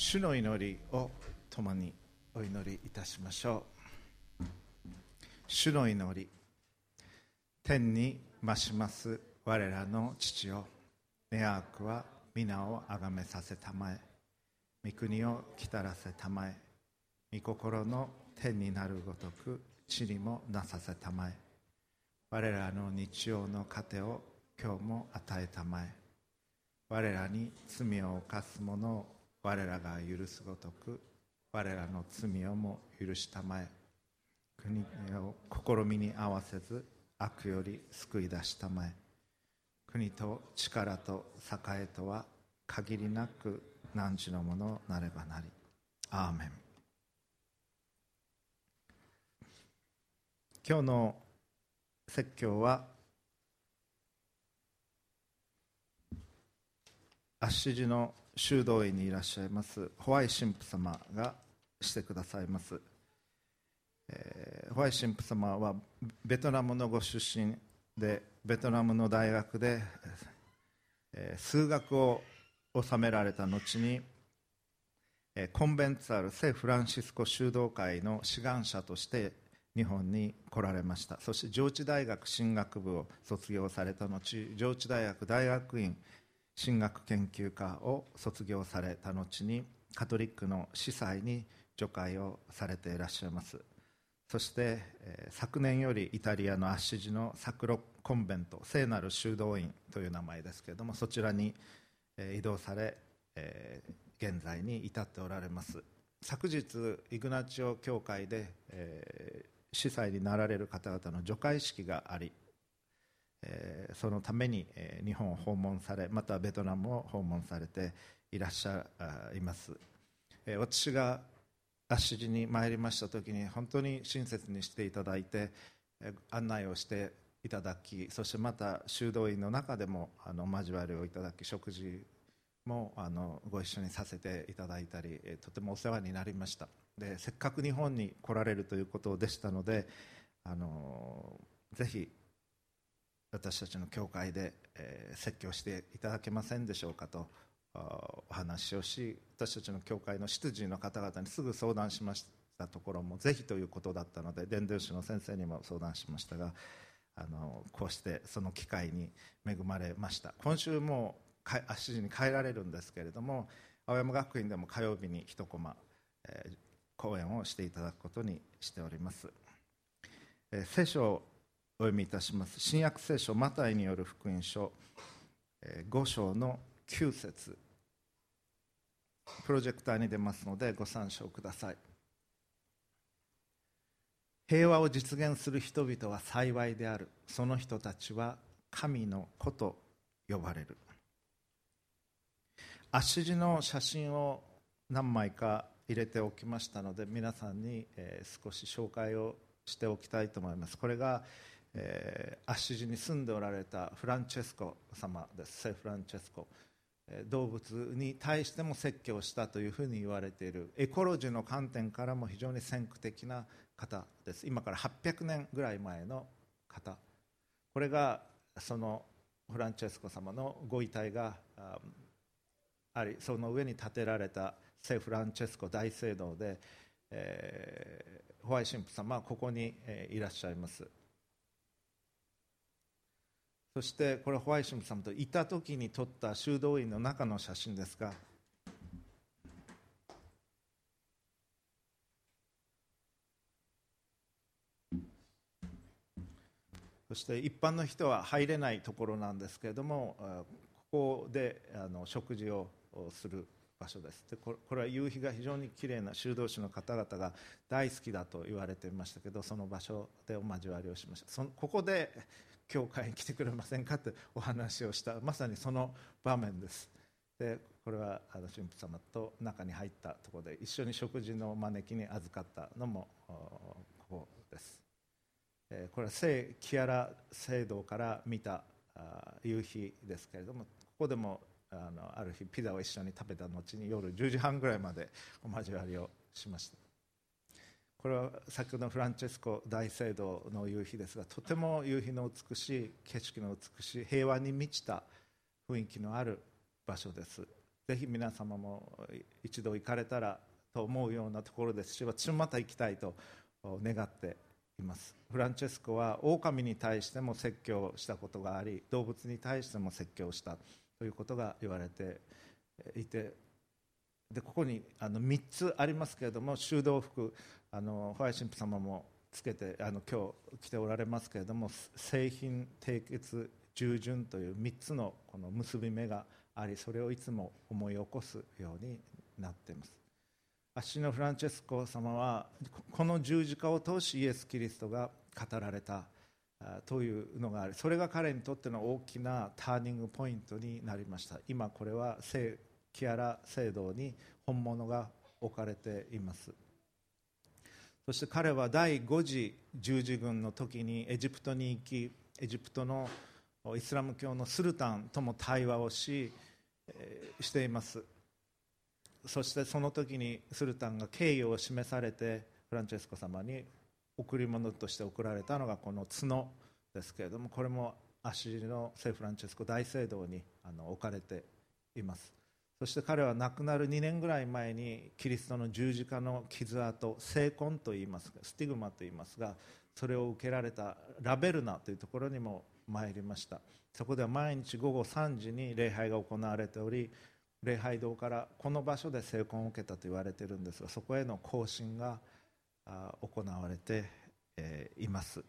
主の祈りを共にお祈りいたしましょう。主の祈り天に増します。我らの父よ。願わくは皆をあがめさせたまえ。御国を来たらせたまえ御心の天になるごとく地にもなさせたまえ。我らの日曜の糧を今日も与えたまえ。我らに罪を犯す者を我らが許すごとく我らの罪をも許したまえ。国を試みに合わせず悪より救い出したまえ。国と力と栄とは限りなく汝のものなればなり。アーメン。今日の説教はアッシジの修道院にいらっしゃいますホワイ神父様がしてくださいます、えー、ホワイ神父様はベトナムのご出身でベトナムの大学で、えー、数学を収められた後に、えー、コンベンツァル聖フランシスコ修道会の志願者として日本に来られました。そして上智大学進学部を卒業された後上智大学大学院神学研究科を卒業された後にカトリックの司祭に助会をされていらっしゃいます。そして、え、昨年よりイタリアのアッシジのサクロコンベント聖なる修道院という名前ですけれどもそちらに、え、移動され、え、現在に至っておられます。昨日イグナチオ教会で、え、司祭になられる方々の除会式がありえー、そのために、えー、日本を訪問されまたベトナムを訪問されていらっしゃいます、えー、私がアッシジに参りました時に本当に親切にしていただいて、えー、案内をしていただきそしてまた修道院の中でもあの交わりをいただき食事もあのご一緒にさせていただいたりとてもお世話になりました。でせっかく日本に来られるということでしたのであのぜひ私たちの教会で、え、説教していただけませんでしょうかとお話をし私たちの教会の執事の方々にすぐ相談しましたところもぜひということだったので伝道師の先生にも相談しましたがあのこうしてその機会に恵まれました。今週も足時に帰られるんですけれども青山学院でも火曜日に一コマ、えー、講演をしていただくことにしております、えー、聖書お読みいたします。新約聖書マタイによる福音書5章の9節。プロジェクターに出ますのでご参照ください。平和を実現する人々は幸いである。その人たちは神の子と呼ばれる。足地の写真を何枚か入れておきましたので皆さんに少し紹介をしておきたいと思います。これがえー、アッシジに住んでおられたフランチェスコ様です。聖フランチェスコ、動物に対しても説教したというふうに言われている。エコロジーの観点からも非常に先駆的な方です。今から800年ぐらい前の方。これがそのフランチェスコ様のご遺体がありその上に建てられた聖フランチェスコ大聖堂で、えー、ホワイ神父様はここに、いらっしゃいます。そしてこれホワイシムさんといた時に撮った修道院の中の写真ですが。そして一般の人は入れないところなんですけれどもここであの食事をする場所です。でこれは夕日が非常にきれいな修道士の方々が大好きだと言われていましたけどその場所でお交わりをしました。そのここで教会に来てくれませんかってお話をしたまさにその場面です。でこれはあの神父様と中に入ったところで一緒に食事の招きに預かったのもここです、えこれは聖キアラ聖堂から見た夕日ですけれどもここでもあのある日ピザを一緒に食べた後に夜10時半ぐらいまでお交わりをしました。これは先ほどのフランチェスコ大聖堂の夕日ですがとても夕日の美しい景色の美しい平和に満ちた雰囲気のある場所です。ぜひ皆様も一度行かれたらと思うようなところです。し私もまた行きたいと願っています。フランチェスコは狼に対しても説教したことがあり動物に対しても説教したということが言われていてでここにあの3つありますけれども修道服。あのホワイ神父様もつけてあの今日来ておられますけれども製品締結従順という3つのこの結び目がありそれをいつも思い起こすようになっています。アッシのフランチェスコ様はこの十字架を通しイエス・キリストが語られたというのがありそれが彼にとっての大きなターニングポイントになりました。今これは聖キアラ聖堂に本物が置かれています。そして彼は第5次十字軍の時にエジプトに行きエジプトのイスラム教のスルタンとも対話をししています。そしてその時にスルタンが敬意を示されてフランチェスコ様に贈り物として贈られたのがこの角ですけれどもこれも足の聖フランチェスコ大聖堂にあの置かれています。そして彼は亡くなる2年ぐらい前にキリストの十字架の傷跡聖痕といいますかスティグマといいますがそれを受けられたラベルナというところにも参りました。そこでは毎日午後3時に礼拝が行われており礼拝堂からこの場所で聖痕を受けたと言われているんですがそこへの行進が行われています、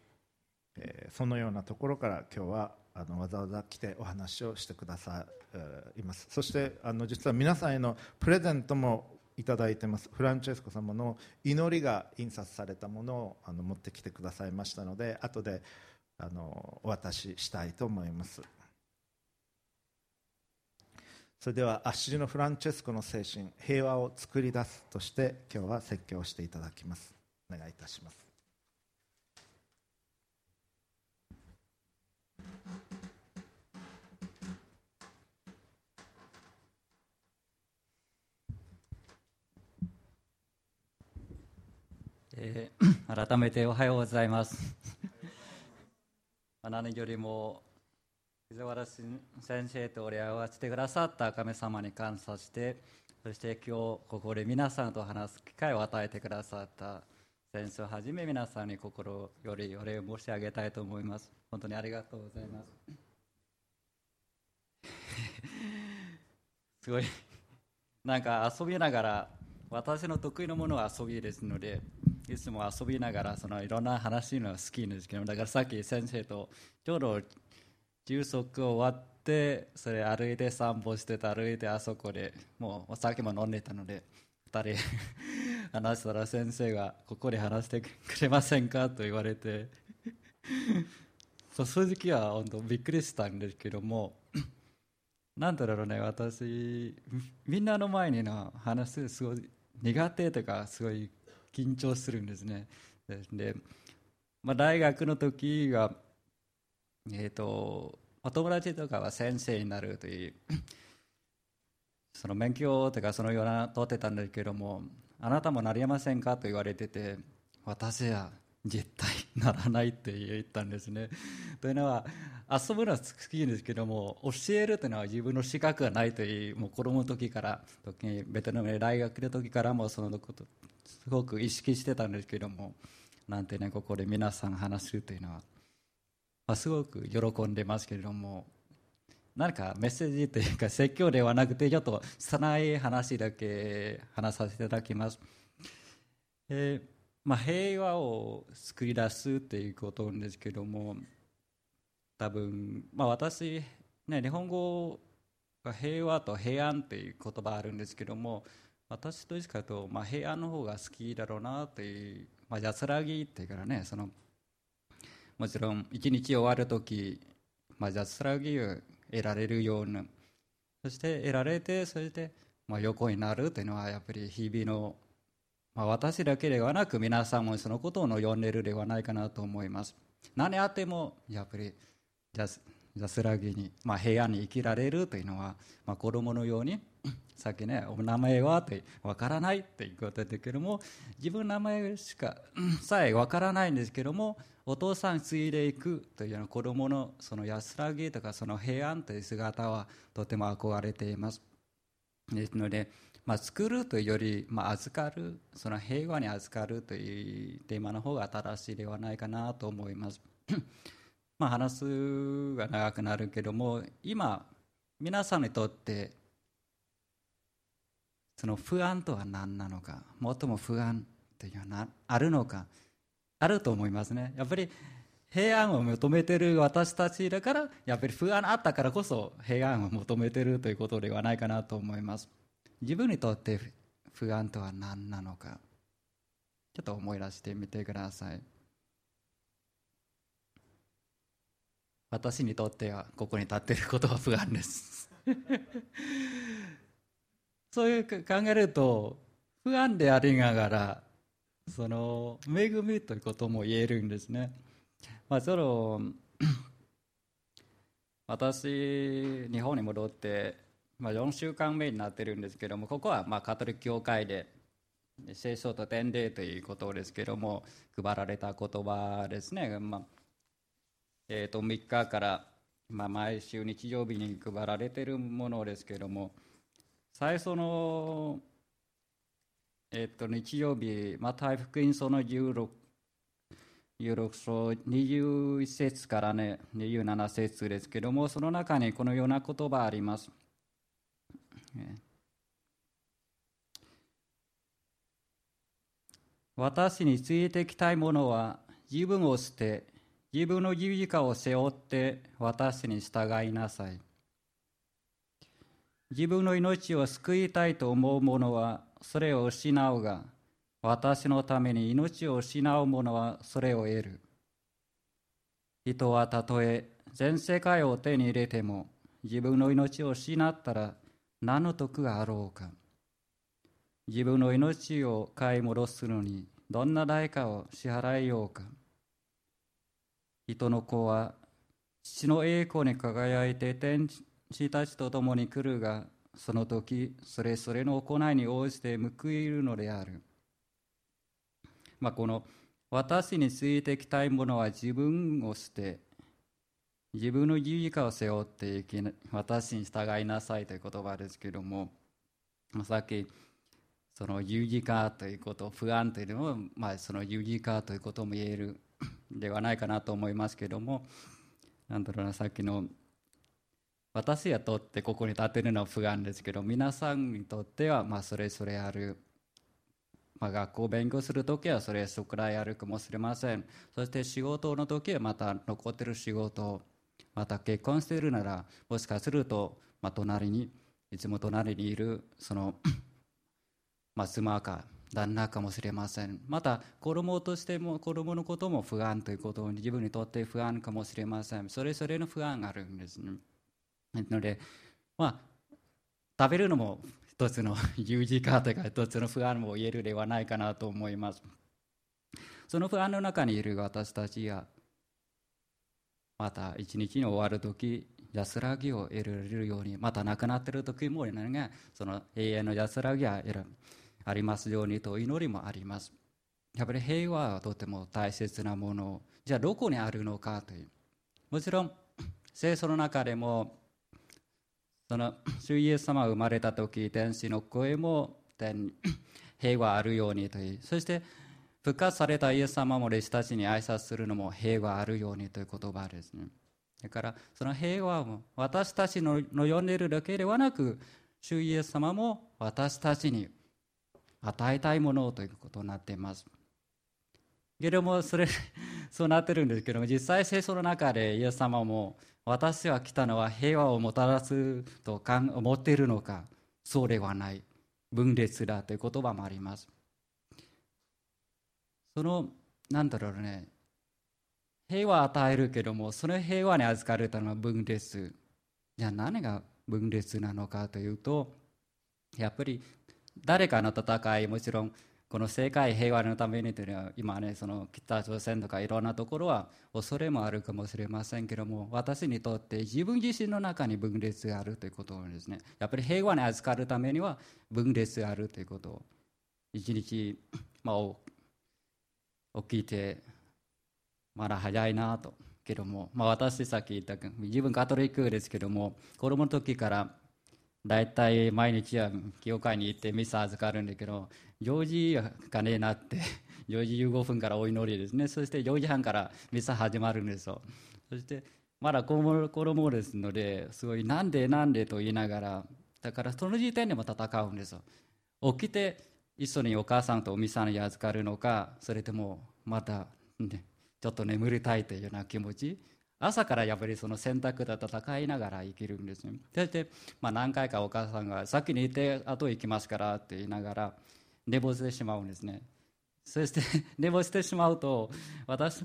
そのようなところから今日はあのわざわざ来てお話をしてくださいます。そしてあの実は皆さんへのプレゼントもいただいてます。フランチェスコ様の祈りが印刷されたものをあの持ってきてくださいましたので後であのお渡ししたいと思います。それではアッシリのフランチェスコの精神平和を作り出すとして今日は説教していただきます。お願いいたします。えー、改めておはようございます。何よりも藤原先生とお礼をしてくださった神様に感謝してそして今日ここで皆さんと話す機会を与えてくださった先生をはじめ皆さんに心よりお礼を申し上げたいと思います。本当にありがとうございます。すごい。なんか遊びながら私の得意なものは遊びですのでいつも遊びながらそのいろんな話の好きなんですけどだからさっき先生とちょうど休息終わってそれ歩いて散歩してた歩いてあそこでもうお酒も飲んでたので2人話したら先生がここで話してくれませんか？と言われてそう正直は本当びっくりしたんですけどもなんだろうね私みんなの前にの話すごい苦手とかすごい緊張するんですねで、まあ、大学の時はえ、ー、とお友達とかは先生になるという その勉強とかそのような取ってたんですけどもあなたもなりませんかと言われてて私は絶対ならないって言ったんですね。というのは遊ぶのは好きですけども教えるというのは自分の資格がないというもう子供の時から時にベトナムで大学の時からもそのことすごく意識してたんですけどもなんてねここで皆さん話すというのは、まあ、すごく喜んでますけれども何かメッセージというか説教ではなくてちょっと拙い話だけ話させていただきます。えーまあ、平和を作り出すということなんですけども多分、まあ、私、ね、日本語が平和と平安という言葉あるんですけども私としかと、まあ、平安の方が好きだろうなという、まあ、安らぎっていうからねそのもちろん一日終わる時、まあ、安らぎを得られるようなそして得られてそして、まあ、横になるというのはやっぱり日々のまあ、私だけではなく皆さんもそのことを読んでるではないかなと思います。何あってもやっぱり安らぎに、まあ、平安に生きられるというのは、まあ、子供のようにさっきねお名前はってわからないっていうことだけども自分の名前しかさえわからないんですけどもお父さん継いでいくというの子供のその安らぎとかその平安という姿はとても憧れています。ですので、まあ、作るというより、まあ、預かるその平和に預かるというテーマの方が正しいではないかなと思います。まあ話が長くなるけども今皆さんにとってその不安とは何なのか最も不安というのはあるのかあると思いますね。やっぱり平安を求めてる私たちだからやっぱり不安あったからこそ平安を求めてるということではないかなと思います。自分にとって不安とは何なのかちょっと思い出してみてください。私にとってはここに立っていることは不安です。そういう考えると不安でありながらその恵みということも言えるんですね。まあ、その 私、日本に戻って、まあ、4週間目になってるんですけども、ここはまあカトリック教会で、聖書と伝令ということですけども、配られた言葉ですね、まあえー、と3日から、まあ、毎週日曜日に配られてるものですけども、最初の、えー、と日曜日、まあ、福音書の16 16章21節からね27節ですけどもその中にこのような言葉あります。私についてきたいものは自分を捨て自分の十字架を背負って私に従いなさい。自分の命を救いたいと思う者はそれを失うが私のために命を失う者はそれを得る。人はたとえ全世界を手に入れても自分の命を失ったら何の得があろうか。自分の命を買い戻すのにどんな代価を支払いようか。人の子は父の栄光に輝いて天使たちと共に来るが、その時それぞれの行いに応じて報いるのである。まあ、この私についてきたいものは自分を捨て自分の十字架を背負っていき私に従いなさいという言葉ですけども、さっきその十字架ということ不安というのも、まあ、その十字架ということも言えるではないかなと思いますけどもなんだろうなさっきの私にとってここに立てるのは不安ですけど皆さんにとってはまあそれぞれある。まあ、学校を勉強するときはそれそくらいあるかもしれません。そして仕事の時はまた残ってる仕事また結婚しているならもしかすると、まあ、隣にいつも隣にいるその まあ、妻か旦那かもしれません。また子供としても子供のことも不安ということに自分にとって不安かもしれません。それぞれの不安があるんですね。のでまあ食べるのも一つの十字架というか一つの不安も言えるではないかなと思います。その不安の中にいる私たちがまた一日に終わる時安らぎを得られるようにまた亡くなっている時も何がその永遠の安らぎがありますようにと祈りもあります。やっぱり平和はとても大切なもの。じゃあどこにあるのかという。もちろん聖書の中でもその主イエス様が生まれた時天使の声も天平和あるようにというそして復活されたイエス様も弟子たちに挨拶するのも平和あるようにという言葉ですねだからその平和も私たちの呼んでいるだけではなく主イエス様も私たちに与えたいものということになっています。けれどもそれ そうなってるんですけども実際聖書の中でイエス様も私は来たのは平和をもたらすと思っているのかそうではない分裂だという言葉もあります。そのなんだろうね。平和を与えるけどもその平和に預かれたのは分裂。じゃあ何が分裂なのかというとやっぱり誰かの戦いもちろんこの世界平和のためにというのは今ねその北朝鮮とかいろんなところは恐れもあるかもしれませんけども私にとって自分自身の中に分裂があるということですねやっぱり平和に預かるためには分裂があるということを一日、まあ、起きてまだ早いなとけども、まあ、私さっき言った自分カトリックですけども子供の時から大体毎日は教会に行ってミサ預かるんだけど4時がねえなって 4時15分からお祈りですね。そして4時半からミサ始まるんですよ。そしてまだ子供ですのですごいなんでなんでと言いながらだからその時点でも戦うんですよ。起きて一緒にお母さんとお店さんに預かるのかそれともまた、ね、ちょっと眠りたいというような気持ち。朝からやっぱりその選択で戦いながら生きるんですねそして、まあ、何回かお母さんが先にいて後行きますからって言いながら寝坊してしまうんですね。そして 寝坊してしまうと私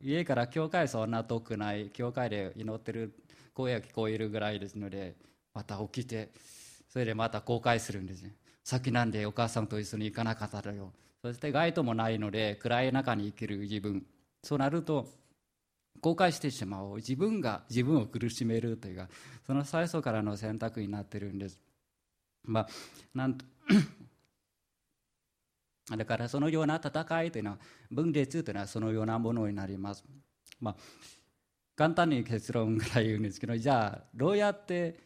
家から教会そんな遠くない教会で祈ってる声が聞こえるぐらいですのでまた起きてそれでまた後悔するんですね先なんでお母さんと一緒に行かなかっただよ。そして街灯もないので暗い中に生きる自分。そうなると後悔してしまう。自分が自分を苦しめるというかその最初からの選択になってるんです。まあなんと だからそのような戦いというのは分裂というのはそのようなものになります、まあ、簡単に結論ぐら言うんですけどじゃあどうやって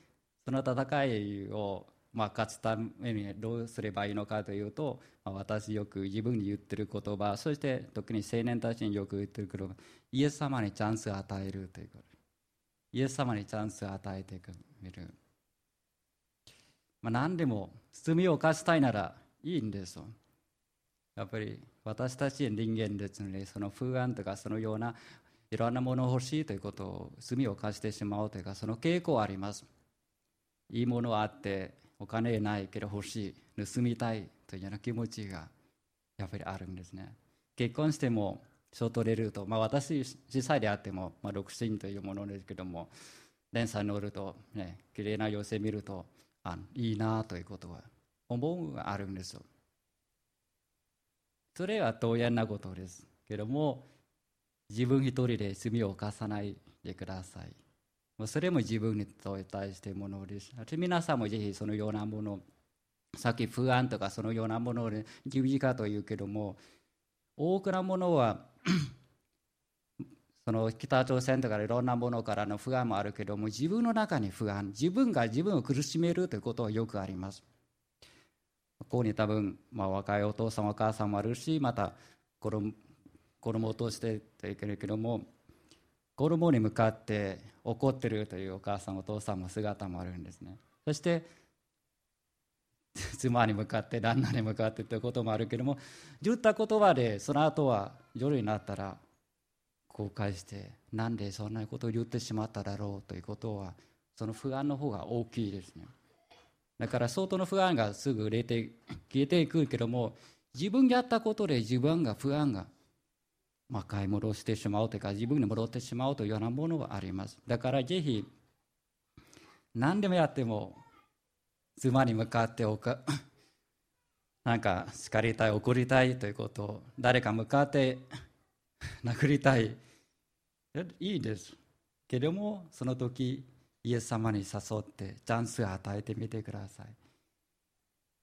その戦いをまあ、勝つためにどうすればいいのかというと、まあ、私よく自分に言ってる言葉そして特に青年たちによく言ってる言葉イエス様にチャンスを与えるということ。イエス様にチャンスを与えてみる、まあ、何でも罪を犯したいならいいんですよ。やっぱり私たち人間ですのでその不安とかそのようないろんなものを欲しいということを罪を犯してしまうというかその傾向はあります。いいものあってお金ないけど欲しい盗みたいというような気持ちがやっぱりあるんですね。結婚しても賞取れると、まあ、私小さいであっても、まあ、独身というものですけども電車に乗るとね綺麗な妖精見るとあいいなということは思うがあるんですよ。それは当然なことですけども自分一人で罪を犯さないでください。それも自分に対してものです。皆さんもぜひそのようなもの、さっき不安とかそのようなもので十字架というけども、多くのものは その北朝鮮とかいろんなものからの不安もあるけども、自分の中に不安、自分が自分を苦しめるということはよくあります。ここに多分、まあ、若いお父さんお母さんもあるし、また子供子供を通してといけないけども、子供に向かって怒ってるというお母さんお父さんも姿もあるんですね。そして 妻に向かって旦那に向かってということもあるけども言った言葉でその後は夜になったら後悔してなんでそんなことを言ってしまっただろうということはその不安の方が大きいですね。だから相当の不安がすぐ消えていくけども自分がやったことで自分が不安がまあ、買い戻してしまうというか自分に戻ってしまうというようなものがあります。だからぜひ何でもやっても妻に向かっておか なんか叱りたい怒りたいということを誰か向かって 殴りたい。いいです。けれどもその時イエス様に誘ってチャンスを与えてみてください。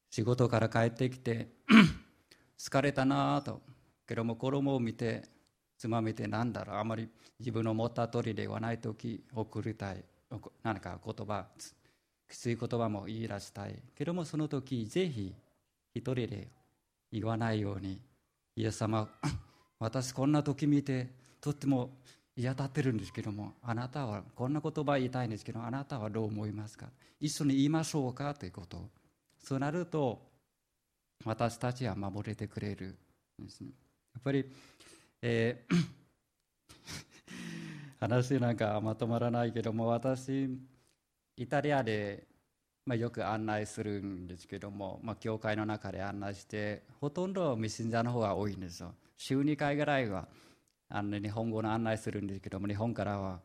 仕事から帰ってきて 疲れたなと。けども衣を見てつまみてなんだろうあまり自分の思った通りではない時送りたい何か言葉きつい言葉も言い出したい。けどもその時ぜひ一人で言わないようにイエス様 私こんな時見てとっても嫌立ってるんですけどもあなたはこんな言葉言いたいんですけどあなたはどう思いますか？一緒に言いましょうか？ということ。そうなると私たちは守れてくれるんですね。やっぱりえー、話なんかまとまらないけども私イタリアで、まあ、よく案内するんですけども、まあ、教会の中で案内してほとんど未信者の方が多いんですよ。週2回ぐらいはあの日本語の案内するんですけども日本からは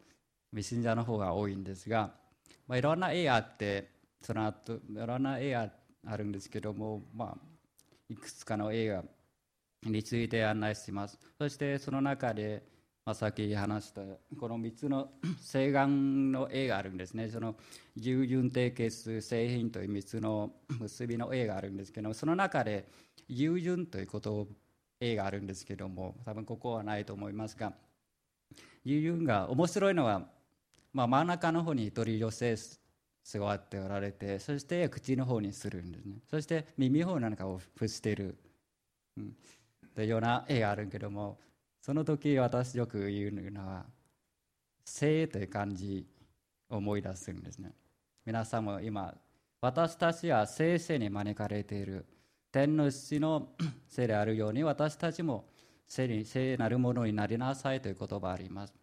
未信者の方が多いんですが、まあ、いろんな絵があってその後いろんな絵があるんですけども、まあ、いくつかの絵がについて案内します。そしてその中で、まあ、さっき話したこの3つの請願の絵があるんですね。その従順締結製品という3つの結びの絵があるんですけどもその中で従順ということを絵があるんですけども多分ここはないと思いますが従順が面白いのは、まあ、真ん中の方に取り寄せ座っておられてそして口の方にするんですね。そして耳方なんかを伏してる、うん、というような絵があるけどもその時私よく言うのは「生」という感じを思い出すんですね。皆さんも今私たちは生々に招かれている天の父の聖であるように私たちも聖に聖なるものになりなさいという言葉あります。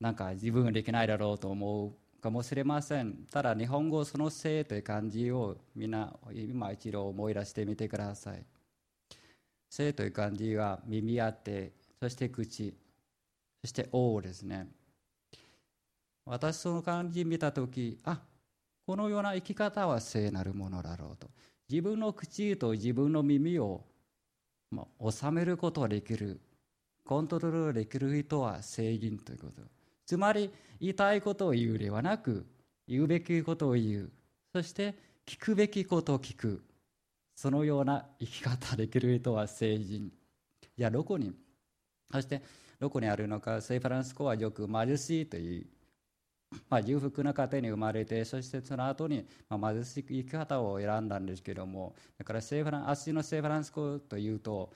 なんか自分はできないだろうと思うかもしれません。ただ日本語その性という漢字をみんな今一度思い出してみてください。性という漢字は耳あてそして口そして王ですね。私その漢字見た時あこのような生き方は聖なるものだろうと。自分の口と自分の耳を、収めることができるコントロールできる人は聖人ということ。つまり言いたいことを言うではなく言うべきことを言う。そして聞くべきことを聞く。そのような生き方できる人は聖人。じゃあどこにそしてどこにあるのかセイフランス語はよく貧しいという、まあ、裕福な家庭に生まれてそしてその後に、まあ、貧しい生き方を選んだんですけどもだからセイフラン足のセイフランス語というと、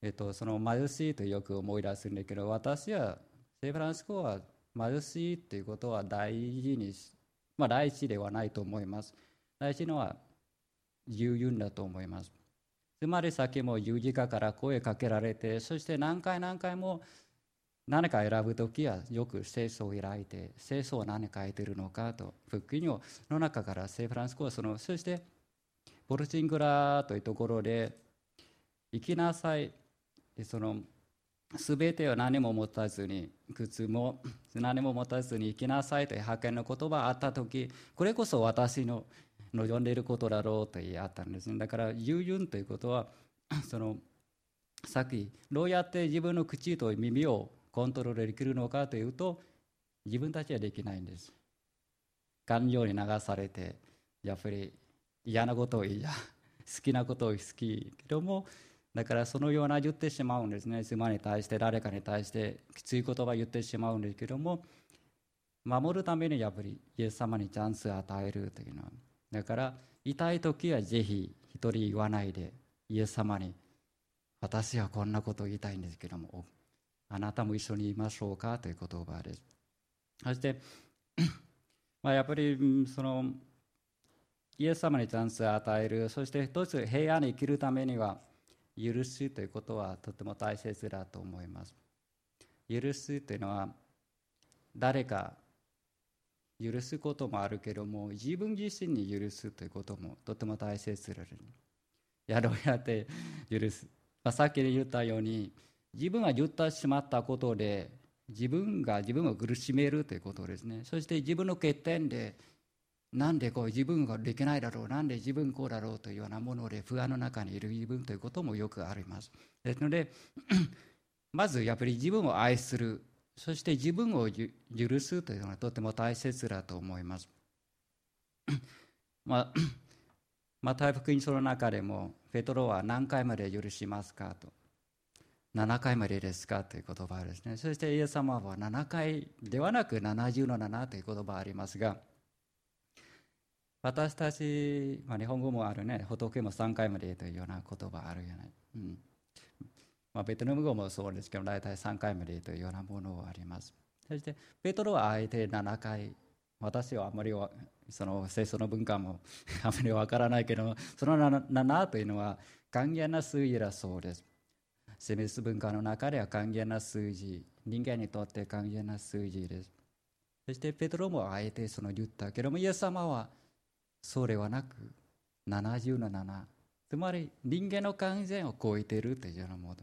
えっと、その貧しいとよく思い出すんだけど私はセイフランス語は貧しいということは大事にまあ第一ではないと思います。大事のは十分だと思います。つまりさっきも十字架から声かけられてそして何回何回も何か選ぶときはよく聖書を開いて聖書は何書いてるのかと福音の中から聖フランス語はそのそしてボルチングラというところで生きなさい。そのすべてを何も持たずに靴も何も持たずに生きなさいという派遣の言葉があった時これこそ私の望んでいることだろうと言いあったんですね。だから従順ということは そのさっきどうやって自分の口と耳をコントロールできるのかというと自分たちはできないんです。感情に流されてやっぱり嫌なことを嫌 好きなことを好きけどもだからそのような言ってしまうんですね。妻に対して誰かに対してきつい言葉言ってしまうんですけども守るためにやっぱりイエス様にチャンスを与えるというのはだから痛い時はぜひ一人言わないでイエス様に私はこんなことを言いたいんですけどもあなたも一緒に言いましょうかという言葉です。そして まあやっぱりそのイエス様にチャンスを与える。そして一つ平安に生きるためには許すということはとても大切だと思います。許すというのは誰か許すこともあるけども自分自身に許すということもとても大切だいやどうやって許す、まあ、さっき言ったように自分が言ってしまったことで自分が自分を苦しめるということですね。そして自分の欠点でなんでこう自分ができないだろうなんで自分こうだろうというようなもので不安の中にいる自分ということもよくあります。ですのでまずやっぱり自分を愛する。そして自分を許すというのがとても大切だと思います。まあ また福音書の中でもペトロは何回まで許しますかと。7回までですかという言葉ですね。そしてイエス様は7回ではなく70の7という言葉ありますが私たち、まあ、日本語もあるね、仏も3回までというような言葉あるじゃない。うん。まあ、ベトナム語もそうですけど、大体3回までというようなものがあります。そして、ペトロはあえて7回、私はあまりその聖書の文化も あまりわからないけど、その 7, 7というのは還元な数字だそうです。セミス文化の中では還元な数字、人間にとって還元な数字です。そしてペトロもあえてその言ったけども、イエス様はそれはなく70の7つまり人間の完全を超えているというようなもの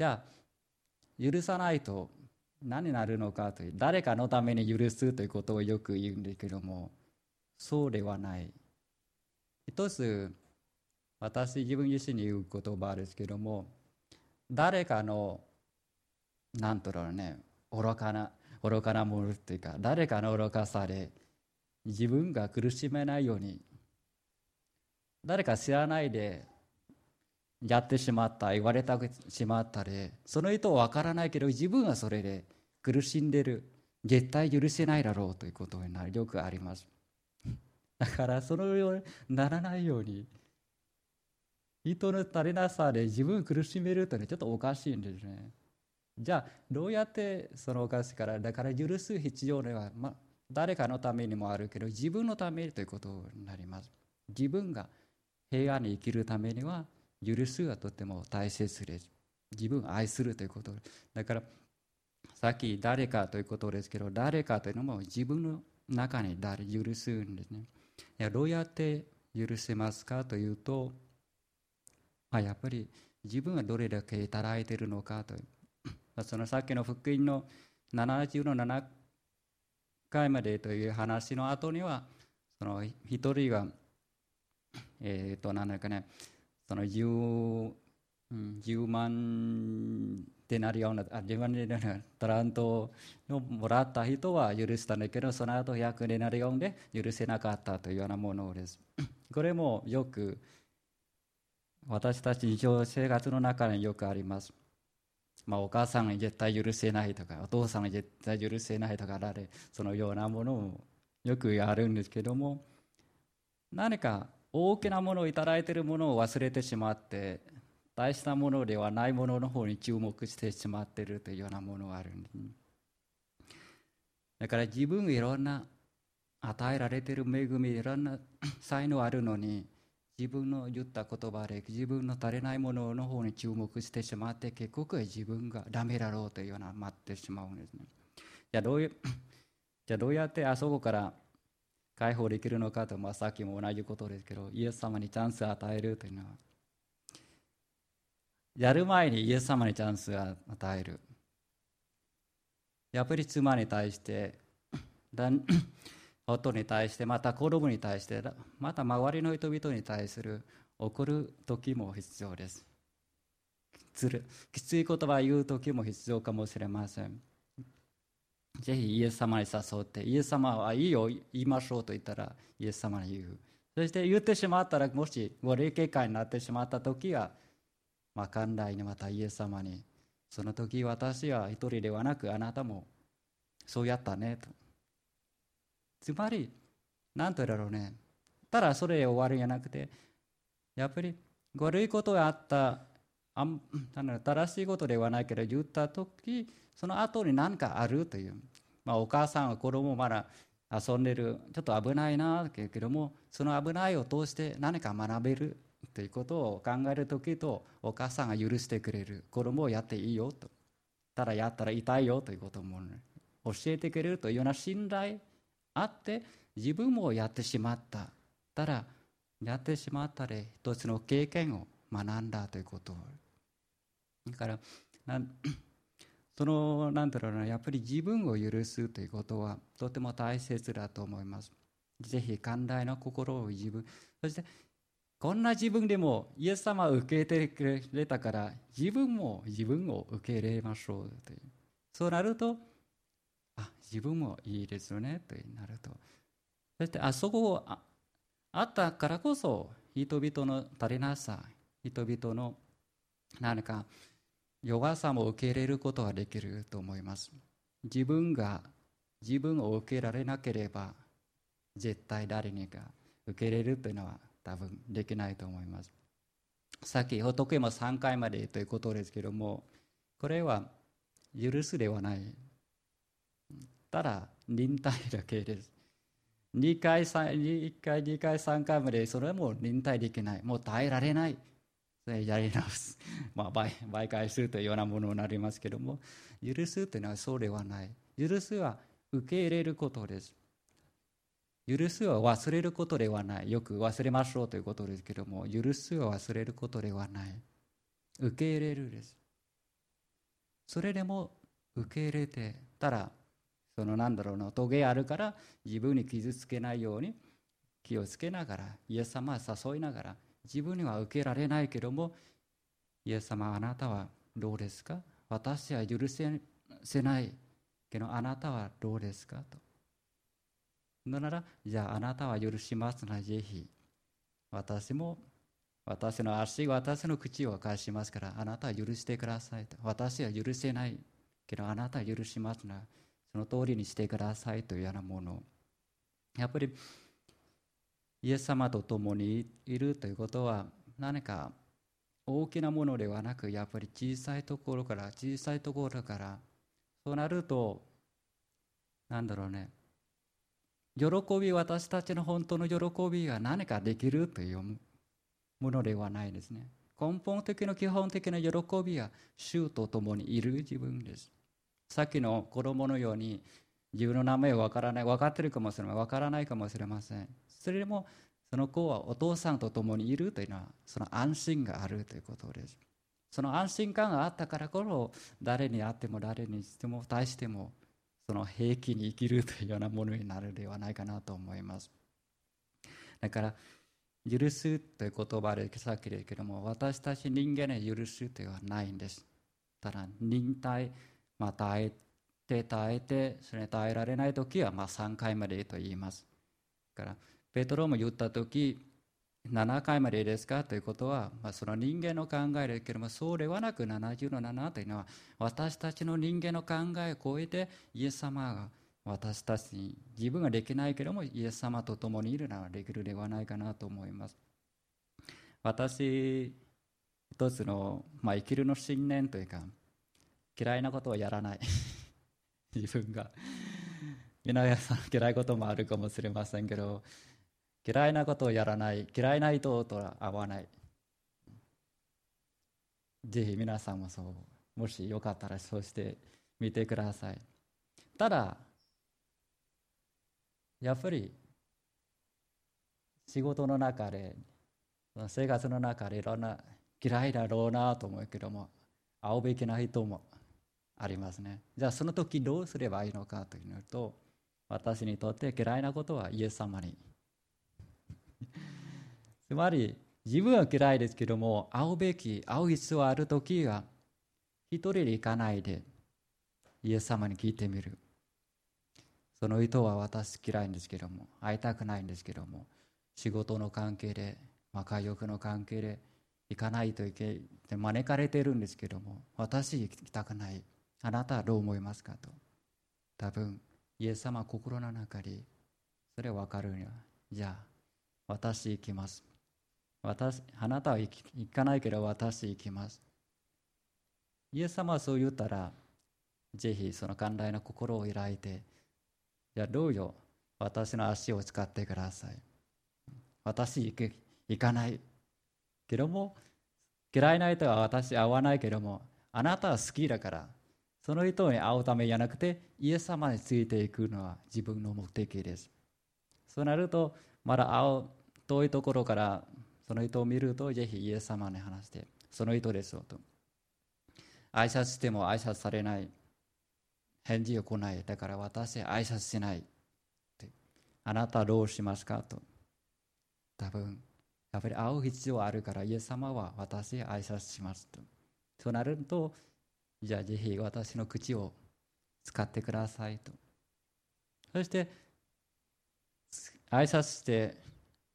じゃあ許さないと何になるのかという誰かのために許すということをよく言うんですけどもそうではない。一つ私自分自身に言う言葉ですけども誰かのなんとろうね愚かな愚かなものというか誰かの愚かさで自分が苦しめないように誰か知らないでやってしまった言われてしまったでその意図は分からないけど自分はそれで苦しんでる絶対許せないだろうということになるよくあります。だからそのようにならないように人の足りなさで自分を苦しめるというのはちょっとおかしいんですね。じゃあどうやってそのおかしいからだから許す必要では、ま、誰かのためにもあるけど自分のためということになります。自分が平安に生きるためには許すがとても大切です。自分を愛するということだからさっき誰かということですけど誰かというのも自分の中に誰許すんですね。いやどうやって許せますかというと、あ、やっぱり自分はどれだけいいているのかという。そのさっきの福音の70の7回までという話の後にはその一人がえっ、ー、と何だかねその 10, 10万デナリオンあ10万デナリオンタラントをもらった人は許したんだけどその後100デナリオンで許せなかったというようなものです。これもよく私たち日常生活の中によくあります。まあ、お母さんに絶対許せないとかお父さんに絶対許せないとか誰そのようなものもよくあるんですけども何か大きなものを頂いているものを忘れてしまって大したものではないものの方に注目してしまっているというようなものがあるだから自分いろんな与えられている恵みいろんな才能あるのに自分の言った言葉で自分の足りないものの方に注目してしまって結局は自分がダメだろうというような待ってしまうんですね。じゃあどういうじゃあどうやってあそこから解放できるのかと、まあ、さっきも同じことですけどイエス様にチャンスを与えるというのはやる前にイエス様にチャンスを与える。やっぱり妻に対して夫に対してまた子供に対してまた周りの人々に対する怒る時も必要です。きつい言葉を言う時も必要かもしれません。ぜひイエス様に誘ってイエス様はいいよ言いましょうと言ったらイエス様に言うそして言ってしまったらもしご霊警戒になってしまった時はまあ寛大にまたイエス様にその時私は一人ではなくあなたもそうやったねとつまり、何とだろうね。ただそれで終わるんじゃなくて、やっぱり悪いことがあった、あん 正しいことではないけど言った時その後に何かあるという、まあ、お母さんは子供まだ遊んでる。ちょっと危ないなけれどもその危ないを通して何か学べるということを考える時とお母さんが許してくれる。子供をやっていいよと。ただやったら痛いよということも、ね、教えてくれるというような信頼あって自分もやってしまった。たらやってしまったで一つの経験を学んだということ。だから そのなんだろうなやっぱり自分を許すということはとても大切だと思います。ぜひ寛大な心を自分そしてこんな自分でもイエス様を受け入れてくれたから自分も自分を受け入れましょうという。そうなるとあ自分もいいですよねとなると。そしてあそこああったからこそ人々の足りなさ人々の何か弱さも受け入れることができると思います自分が自分を受けられなければ絶対誰にか受け入れるというのは多分できないと思いますさっき仏も3回までということですけどもこれは許すではないただ忍耐だけです。2回、1回、2回、3回までそれはもう忍耐できない。もう耐えられない。それやり直す。まあ倍、倍返するというようなものになりますけども、許すというのはそうではない。許すは受け入れることです。許すは忘れることではない。よく忘れましょうということですけども、許すは忘れることではない。受け入れるです。それでも受け入れてたらそのなんだろうなトゲあるから自分に傷つけないように気をつけながらイエス様は誘いながら自分には受けられないけどもイエス様あなたはどうですか？私は許せないけどあなたはどうですか？と。ならじゃああなたは許しますなぜひ私も私の足私の口を返しますからあなたは許してくださいと。私は許せないけどあなたは許しますなその通りにしてくださいというようなもの。やっぱりイエス様と共にいるということは何か大きなものではなくやっぱり小さいところから小さいところからそうなるとなんだろうね。喜び私たちの本当の喜びは何かできるというものではないですね。根本的な基本的な喜びは主と共にいる自分です。さっきの子供のように自分の名前わからない分かってるかもしれない分からないかもしれません。それでもその子はお父さんと共にいるというのはその安心があるということです。その安心感があったからこそ誰に会っても誰にしても対してもその平気に生きるというようなものになるではないかなと思います。だから許すという言葉でさっきですけども私たち人間に許すというのはないんです。ただ忍耐、まあ、耐えて耐えてそれ耐えられない時はまあ3回までと言います。からペトロも言った時7回までですか？ということは、まあ、その人間の考えですけれどもそうではなく70の7というのは私たちの人間の考えを超えてイエス様が私たちに自分ができないけれどもイエス様と共にいるのはできるではないかなと思います。私一つの、まあ、生きるの信念というか嫌いなことをやらない。自分が皆さん嫌いこともあるかもしれませんけど嫌いなことをやらない嫌いな人とは会わない。ぜひ皆さんもそうもしよかったらそうしてみてください。ただやっぱり仕事の中で生活の中でいろんな嫌いだろうなと思うけども会うべきな人もありますね。じゃあその時どうすればいいのかというと私にとって嫌いなことはイエス様につまり自分は嫌いですけども会うべき会う必要ある時は一人で行かないでイエス様に聞いてみる。その人は私嫌いんですけども会いたくないんですけども仕事の関係で、まあ、家族の関係で行かないといけない招かれてるんですけども私行きたくない。あなたはどう思いますかと。多分イエス様心の中にそれ分かるにはじゃあ私行きます。私あなたは行かないけど私行きます。イエス様はそう言ったらぜひその寛大な心を開いてじゃあどうよ。私の足を使ってください。私行く行かない。けども嫌いな人は私会わないけどもあなたは好きだからその人に会うためじゃなくてイエス様についていくのは自分の目的です。そうなるとまだ会う遠いところからその人を見るとぜひイエス様に話してその人ですよと。挨拶しても挨拶されない。返事を来ない。だから私挨拶しないあなたどうしますかと。多分やっぱり会う必要あるからイエス様は私挨拶しますと。そうなるとじゃあぜひ私の口を使ってくださいと。そして挨拶して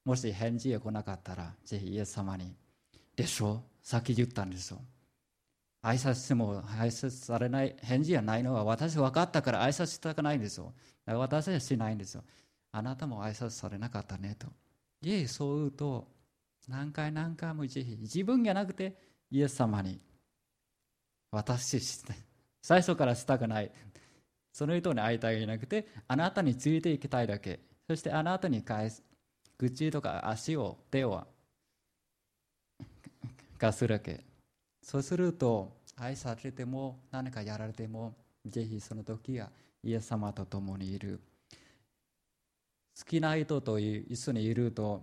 もし返事が来なかったら、ぜひイエス様に、でしょさっき言ったんですよ。挨拶しても挨拶されない、返事がないのは私分かったから挨拶したくないんですよ。だから私はしないんですよ。あなたも挨拶されなかったねと。いえ、そう言うと、何回何回もぜひ、自分じゃなくてイエス様に、私して、最初からしたくない。その人に会いたいじゃなくて、あなたについていきたいだけ。そしてあなたに返す。口とか足を手をかするわけ。そうすると愛されても何かやられてもぜひその時はイエス様と共にいる。好きな人と一緒にいると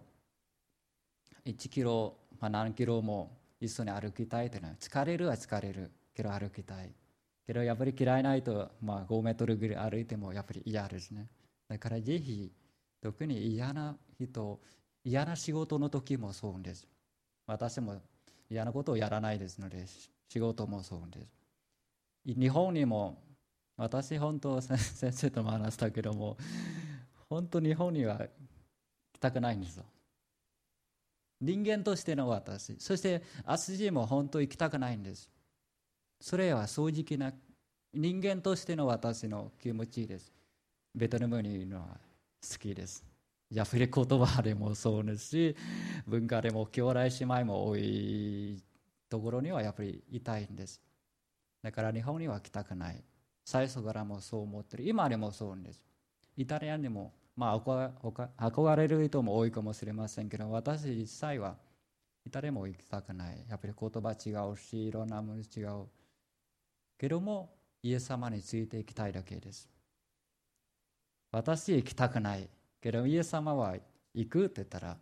1キロ、まあ、何キロも一緒に歩きたいというのは疲れるは疲れる。けど歩きたい。けどやっぱり嫌いな人、まあ、5メートルぐらい歩いてもやっぱり嫌ですね。だからぜひ特に嫌な人、嫌な仕事の時もそうです。私も嫌なことをやらないですので、仕事もそうです。日本にも、私本当先生とも話したけども、本当日本には来たくないんですよ。人間としての私、そしてアスジも本当行きたくないんです。それは正直な人間としての私の気持ちですベトナムにいるのは好きですやっぱり言葉でもそうですし文化でも兄弟姉妹も多いところにはやっぱりいたいんです。だから日本には来たくない。最初からもそう思ってる。今でもそうです。イタリアにもまあ憧れる人も多いかもしれませんけど私実際はイタリアも行きたくない。やっぱり言葉違うしいろんなもの違う。けどもイエス様についていきたいだけです。私行きたくない。けどイエス様は行く？って言ったら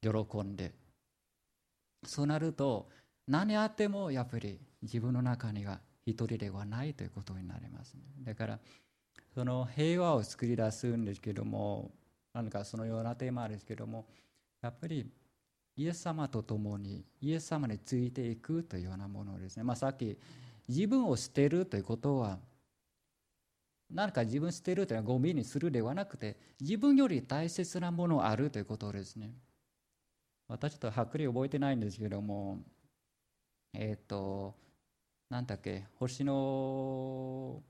喜んで。そうなると何あってもやっぱり自分の中には一人ではないということになります、ね、だからその平和を作り出すんですけども何かそのようなテーマですけどもやっぱりイエス様と共にイエス様についていくというようなものですね、まあ、さっき自分を捨てるということは何か自分捨てるというのはゴミにするではなくて自分より大切なものあるということですね。私とはっきり覚えてないんですけどもえっ、ー、となんだっけ星の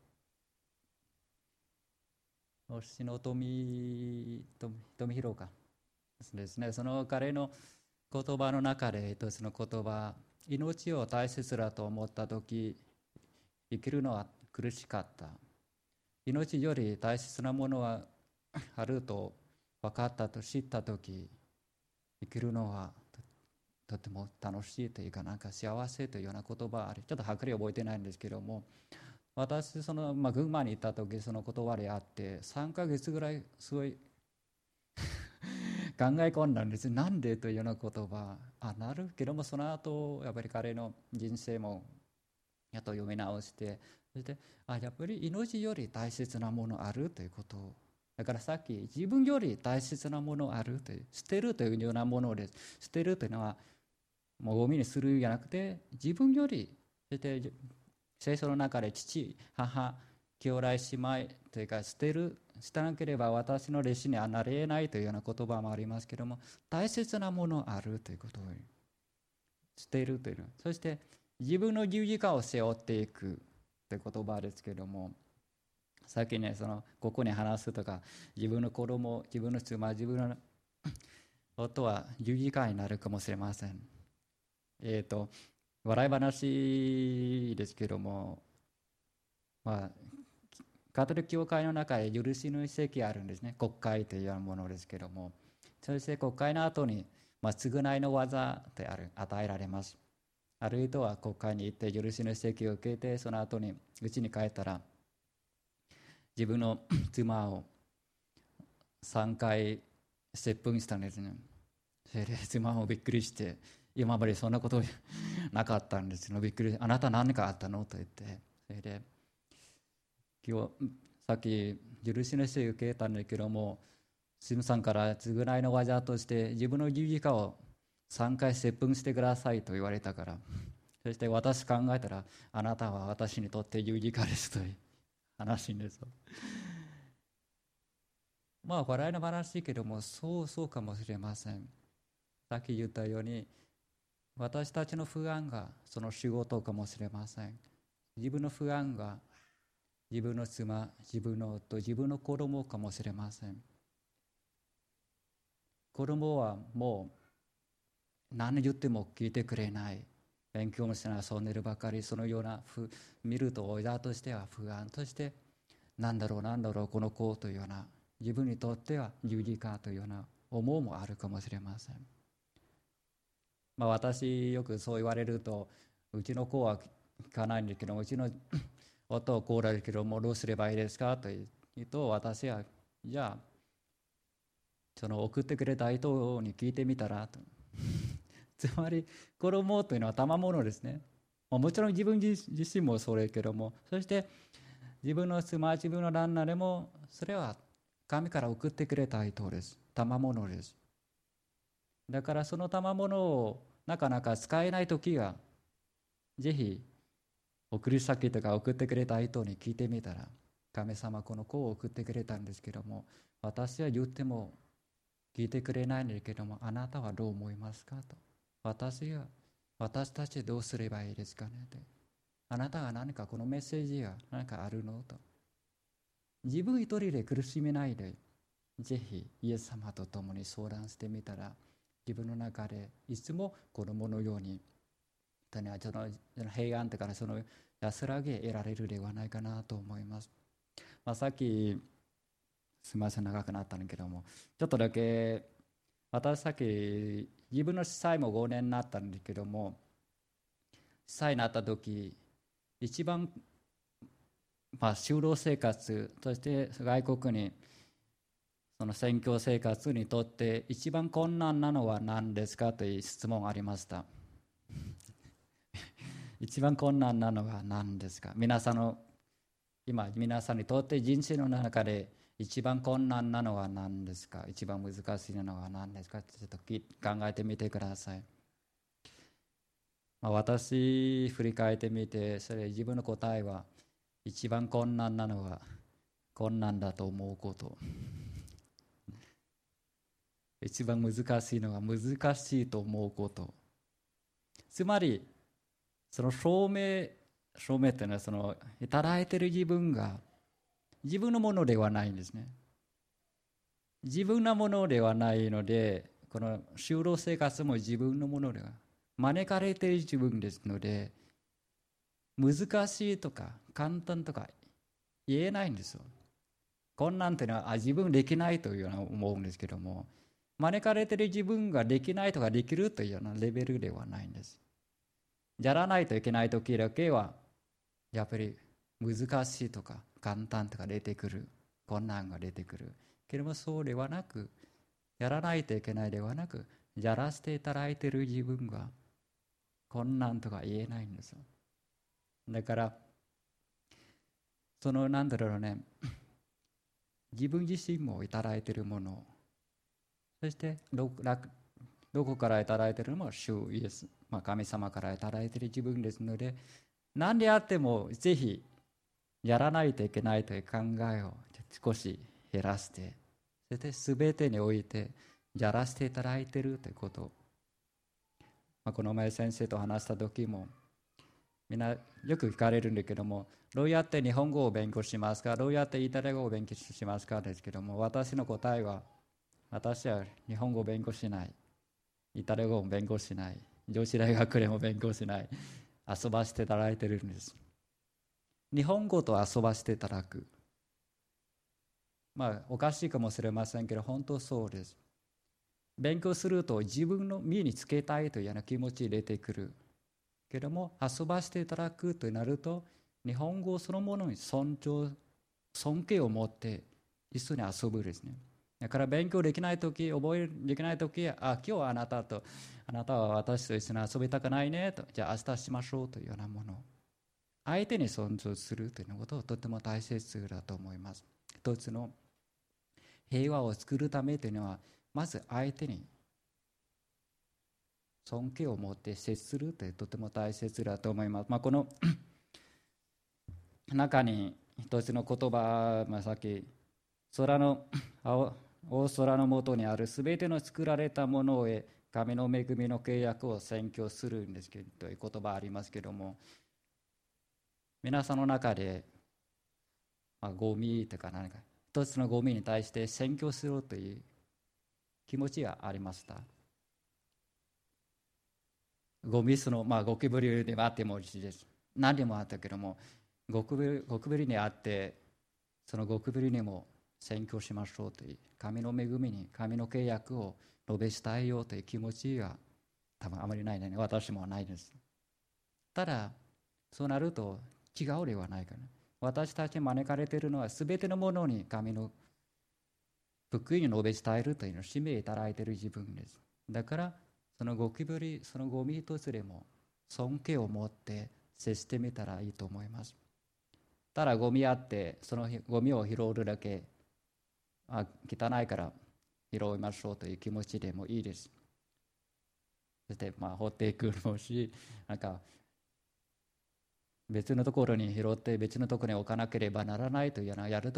星の富富広か。ですね。その彼の言葉の中で一つの言葉命を大切だと思った時生きるのは苦しかった。命より大切なものは あると分かったと知った時生きるのはとても楽しいというかなんか幸せというような言葉ありちょっとはっきり覚えてないんですけども私その、まあ、群馬に行った時その言葉であって3ヶ月ぐらいすごい 考え込んだんです。なんでというような言葉あなるけどもその後やっぱり彼の人生もやっと読み直してそしてあやっぱり命より大切なものあるということ。だからさっき自分より大切なものあるという捨てるというようなものです。捨てるというのはもうゴミにするじゃなくて自分よりそして聖書の中で父母兄弟姉妹というか捨てる捨てなければ私の弟子にはなれないというような言葉もありますけども大切なものあるということを捨てるというそして自分の十字架を背負っていく。という言葉ですけどもさっきねそのここに話すとか自分の子供自分の妻自分の夫は十字架になるかもしれません。えっ、ー、と笑い話ですけどもまあカトリック教会の中で許しの遺跡あるんですね。国会というものですけどもそして国会の後にまあ償いの技である与えられます。ある人は国会に行って許しの遺跡を受けてその後に家に帰ったら自分の 妻を3回接吻したんですね。それで妻もびっくりして今までそんなことなかったんですよ。びっくりあなた何かあったの？と言って。それで今日さっき許しの人を受けたんだけどもシムさんから償いの技として自分の十字架を3回接吻してくださいと言われたからそして私考えたらあなたは私にとって十字架ですという話ですまあ笑いの話けどもそうそうかもしれません。さっき言ったように私たちの不安がその仕事かもしれません。自分の不安が自分の妻自分の夫自分の子供かもしれません。子供はもう何言っても聞いてくれない。勉強もしない遊んでるばかりそのような見ると親としては不安として何だろう何だろうこの子というような自分にとっては有利かというような思うもあるかもしれません。まあ、私よくそう言われるとうちの子は聞かないんだけどうちの 夫はこうだけどもうどうすればいいですかと言うと私はじゃあその送ってくれた人に聞いてみたらと。つまり子供というのは賜物ですね。もちろん自分自身もそれけどもそして自分の妻自分の旦那でもそれは神から送ってくれた人です。賜物です。だからその賜物をなかなか使えない時はぜひ送り先とか送ってくれた人に聞いてみたら神様この子を送ってくれたんですけども私は言っても聞いてくれないんだけどもあなたはどう思いますかと。私は私たちどうすればいいですかねってあなたが何かこのメッセージが何かあるのと自分一人で苦しめないでぜひイエス様と共に相談してみたら自分の中でいつも子供のようにその平安とからその安らぎ得られるではないかなと思います。まあ、さっきすみません長くなったんだけどもちょっとだけ私さっき自分の司祭も5年になったんだけども司祭になった時一番、まあ、就労生活そして外国にその選挙生活にとって一番困難なのは何ですかという質問がありました。一番困難なのは何ですか？皆さんの今皆さんにとって人生の中で一番困難なのは何ですか？一番難しいのは何ですか？ちょっと考えてみてください。まあ、私、振り返ってみて、それ自分の答えは、一番困難なのは困難だと思うこと。一番難しいのは難しいと思うこと。つまり、その証明、証明っていうのは、その、働いてる自分が自分のものではないんですね。自分のものではないので、この就労生活も自分のものでは招かれている自分ですので、難しいとか簡単とか言えないんですよ。困難というのはあ自分できないというような思うんですけども、招かれている自分ができないとかできるというようなレベルではないんです。やらないといけない時だけは、やっぱり難しいとか簡単とか出てくる困難が出てくる。けれどもそうではなくやらないといけないではなくやらせていただいている自分が困難とか言えないんですよ。だからそのなんだろうね 自分自身もいただいているものそしてどどこからいただいているのも主イエス、まあ、神様からいただいている自分ですので何であってもぜひやらないといけないという考えを少し減らしてそして全てにおいてやらせていただいているということ、まあ、この前先生と話した時もみんなよく聞かれるんだけどもどうやって日本語を勉強しますか？どうやってイタリア語を勉強しますか？ですけども私の答えは私は日本語を勉強しない。イタリア語も勉強しない。女子大学でも勉強しない。遊ばせていただいてるんです。日本語と遊ばせていただく。まあ、おかしいかもしれませんけど、本当そうです。勉強すると自分の身につけたいというような気持ち出てくる。けども、遊ばせていただくとなると、日本語そのものに尊重、尊敬を持って一緒に遊ぶですね。だから勉強できないとき、覚えできないとき、あ、今日はあなたと、あなたは私と一緒に遊びたくないねと、じゃあ明日しましょうというようなもの。相手に尊重するということをとても大切だと思います。一つの平和を作るためというのは、まず相手に尊敬を持って接するというとても大切だと思います。まあ、この 中に一つの言葉、まあ、さっき空の青大空のもとにあるすべての作られたものへ神の恵みの契約を宣教するんですけどという言葉ありますけども皆さんの中で、まあ、ゴミとか何か一つのゴミに対して選挙するという気持ちがありました？ゴミその、まあ、ゴキブリではあってもいいです何でもあったけどもゴキブリゴキブリにあってそのゴキブリにも選挙しましょうという神の恵みに神の契約を述べしたいよという気持ちが多分あまりないね。私もないです。ただそうなると違うではないかな。私たちに招かれているのは全てのものに神の福音を述べ伝えるというのを使命いただいている自分です。だから、そのゴキブリ、そのゴミ一つでも尊敬を持って接してみたらいいと思います。ただゴミあって、そのゴミを拾うだけ、あ汚いから拾いましょうという気持ちでもいいです。そして、ま、放っていくのもし、なんか、別のところに拾って別のところに置かなければならないというようなやる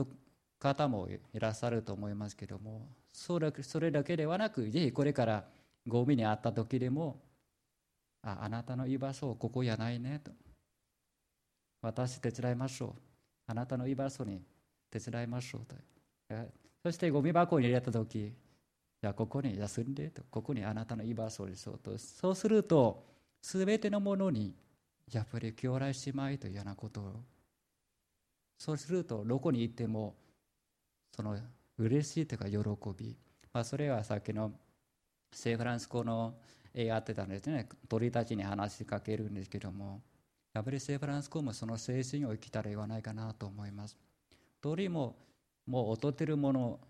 方もいらっしゃると思いますけどもそれそれだけではなくぜひこれからゴミにあった時でもああなたの居場所ここじゃないねと私手伝いましょう。あなたの居場所に手伝いましょうと。そしてゴミ箱に入れた時じゃここに休んでと、ここにあなたの居場所にそうと。そうすると、すべてのものにやっぱり兄弟しまいというようなことを。そうすると、どこに行っても、その嬉しいというか喜び。まあ、それはさっきのセフランス語の絵やってたんですね。鳥たちに話しかけるんですけども、やっぱりセフランス語もその精神を生きたら言わないかなと思います。鳥ももう劣ってるもの、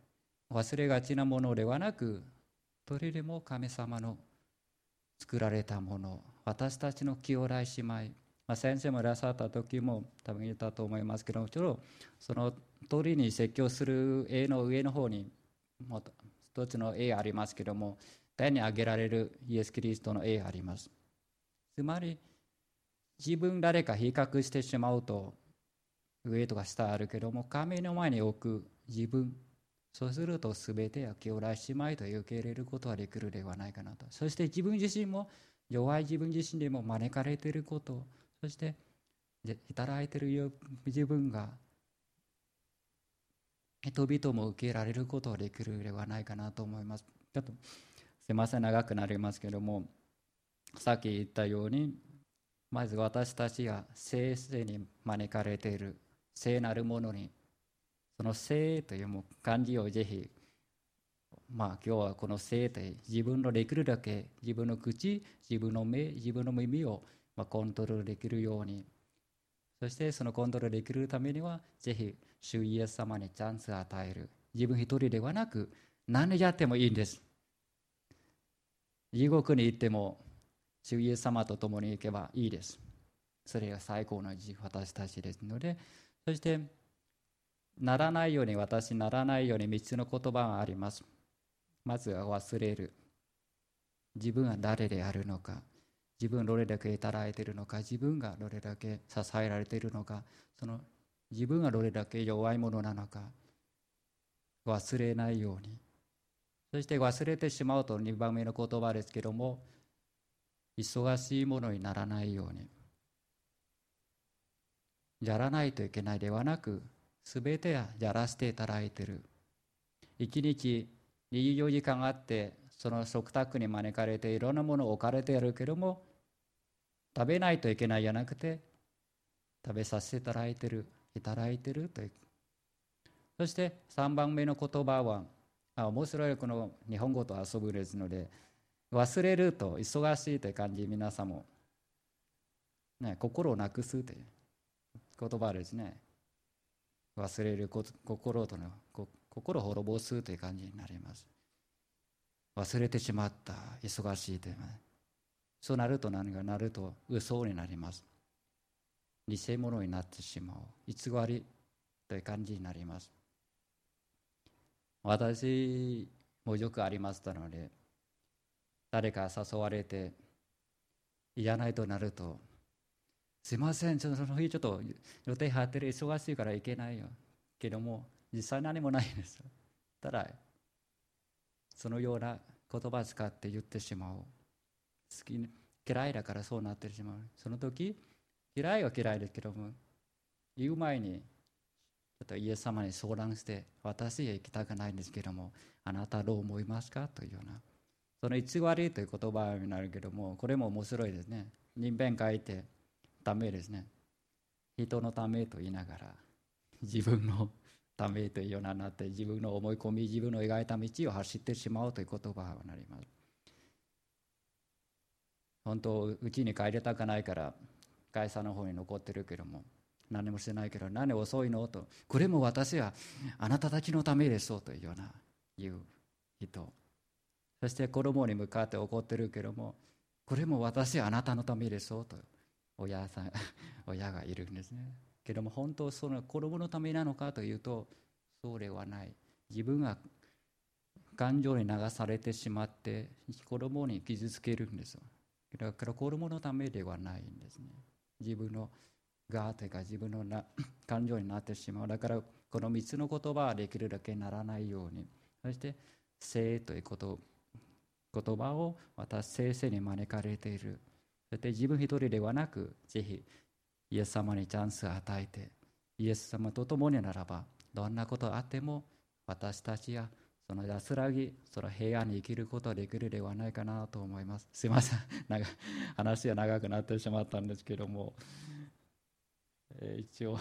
忘れがちなものではなく、鳥でも神様の作られたもの、私たちの清来姉妹、まあ、先生もいらっしゃった時も多分言ったと思いますけども、ちょっとその鳥に説教する絵の上の方に、もっと一つの絵ありますけども、天に挙げられるイエス・キリストの絵あります。つまり、自分誰か比較してしまうと、上とか下あるけども、神の前に置く自分、そうすると全ては兄弟姉妹と受け入れることはできるではないかなと。そして自分自身も弱い自分自身でも招かれていること、そして働いている自分が人々も受けられることができるではないかなと思います。ちょっとすいません、長くなりますけども、さっき言ったように、まず私たちが聖性に招かれている聖なるものに、その聖という漢字をぜひ、まあ今日はこの聖という自分のできるだけ自分の口、自分の目、自分の耳をまコントロールできるように、そしてそのコントロールできるためには、ぜひ主イエス様にチャンスを与える。自分一人ではなく、何やってもいいんです。地獄に行っても、主イエス様と共に行けばいいです。それが最高の私たちですので、そして、ならないように、私ならないように3つの言葉があります。まずは忘れる。自分は誰であるのか。自分どれだけいいているのか。自分がどれだけ支えられているのか。その自分がどれだけ弱いものなのか。忘れないように。そして忘れてしまうと2番目の言葉ですけども、忙しいものにならないように。やらないといけないではなく、すべてやらせていただいてる。一日24時間あって、その食卓に招かれていろんなものを置かれているけども、食べないといけないじゃなくて、食べさせていただいてる、いただいてるという。そして3番目の言葉は、あ面白いこの日本語と遊ぶですので忘れると忙しいという感じ皆さんも、ね、心をなくすという言葉ですね忘れる心との心を滅ぼすという感じになります。忘れてしまった忙しいというそうなると何がなると嘘になります。偽物になってしまう。偽りという感じになります。私もよくありましたので、誰か誘われて、いらないとなると、すいません、ちょっとその日ちょっと予定張ってる、忙しいから行けないよ。けども、実際何もないんですただ、そのような言葉を使って言ってしまう。好き嫌いだからそうなってしまう。その時、嫌いは嫌いですけども、言う前にちょっとイエス様に相談して、私へ行きたくないんですけども、あなたどう思いますか？というような。その偽りという言葉になるけども、これも面白いですね。人弁書いて、ダメですね。人のためと言いながら、自分のためというようななって、自分の思い込み、自分の描いた道を走ってしまうという言葉になります。本当、うちに帰りたくないから、会社の方に残ってるけども、何もしてないけど、何遅いのと、これも私はあなたたちのためですというような言う人。そして子供に向かって怒ってるけども、これも私はあなたのためですと親さん 親がいるんですね。けども本当その子供のためなのかというと、そうではない。自分が感情に流されてしまって子供に傷つけるんですだから子供のためではないんですね。自分のがというか自分のな 感情になってしまう。だからこの3つの言葉はできるだけならないように。そして、生ということ言葉を私、先生に招かれている。そして自分一人ではなく、ぜひイエス様にチャンスを与えてイエス様と共にならばどんなことがあっても私たちやその安らぎ、その平安に生きることができるではないかなと思います。すいません、なんか話が長くなってしまったんですけども、えー、一応、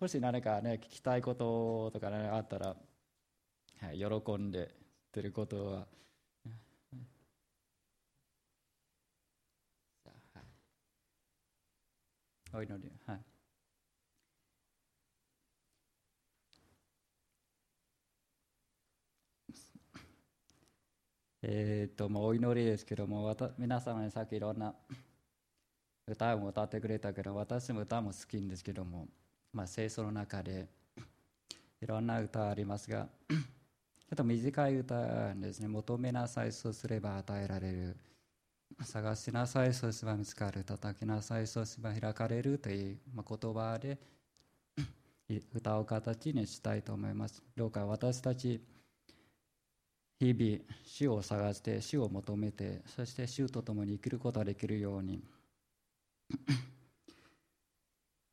もし何かね、聞きたいこととか、ね、あったら、はい、喜んでとることは、お祈り、はい。え、っともうお祈りですけども皆様にさっきいろんな歌を歌ってくれたけど私も歌も好きんですけども、まあ、聖書の中でいろんな歌ありますがちょっと短い歌ですね。求めなさいそうすれば与えられる。探しなさい。そうすれば見つかる。叩きなさい。そうすれば開かれるという、ま、言葉で歌う形にしたいと思います。どうか私たち日々主を探して主を求めてそして主と共に生きることができるように。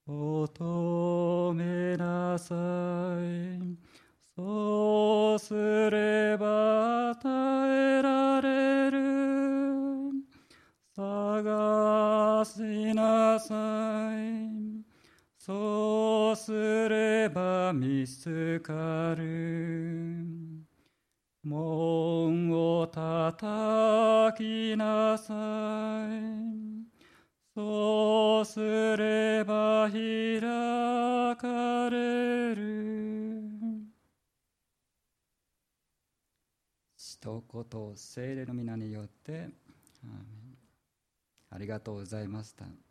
求めなさい。そうすれば与えられる。探しなさいそうすれば見つかる門を叩きなさい。そうすれば開かれる。一言、聖霊の皆によって、ありがとうございました。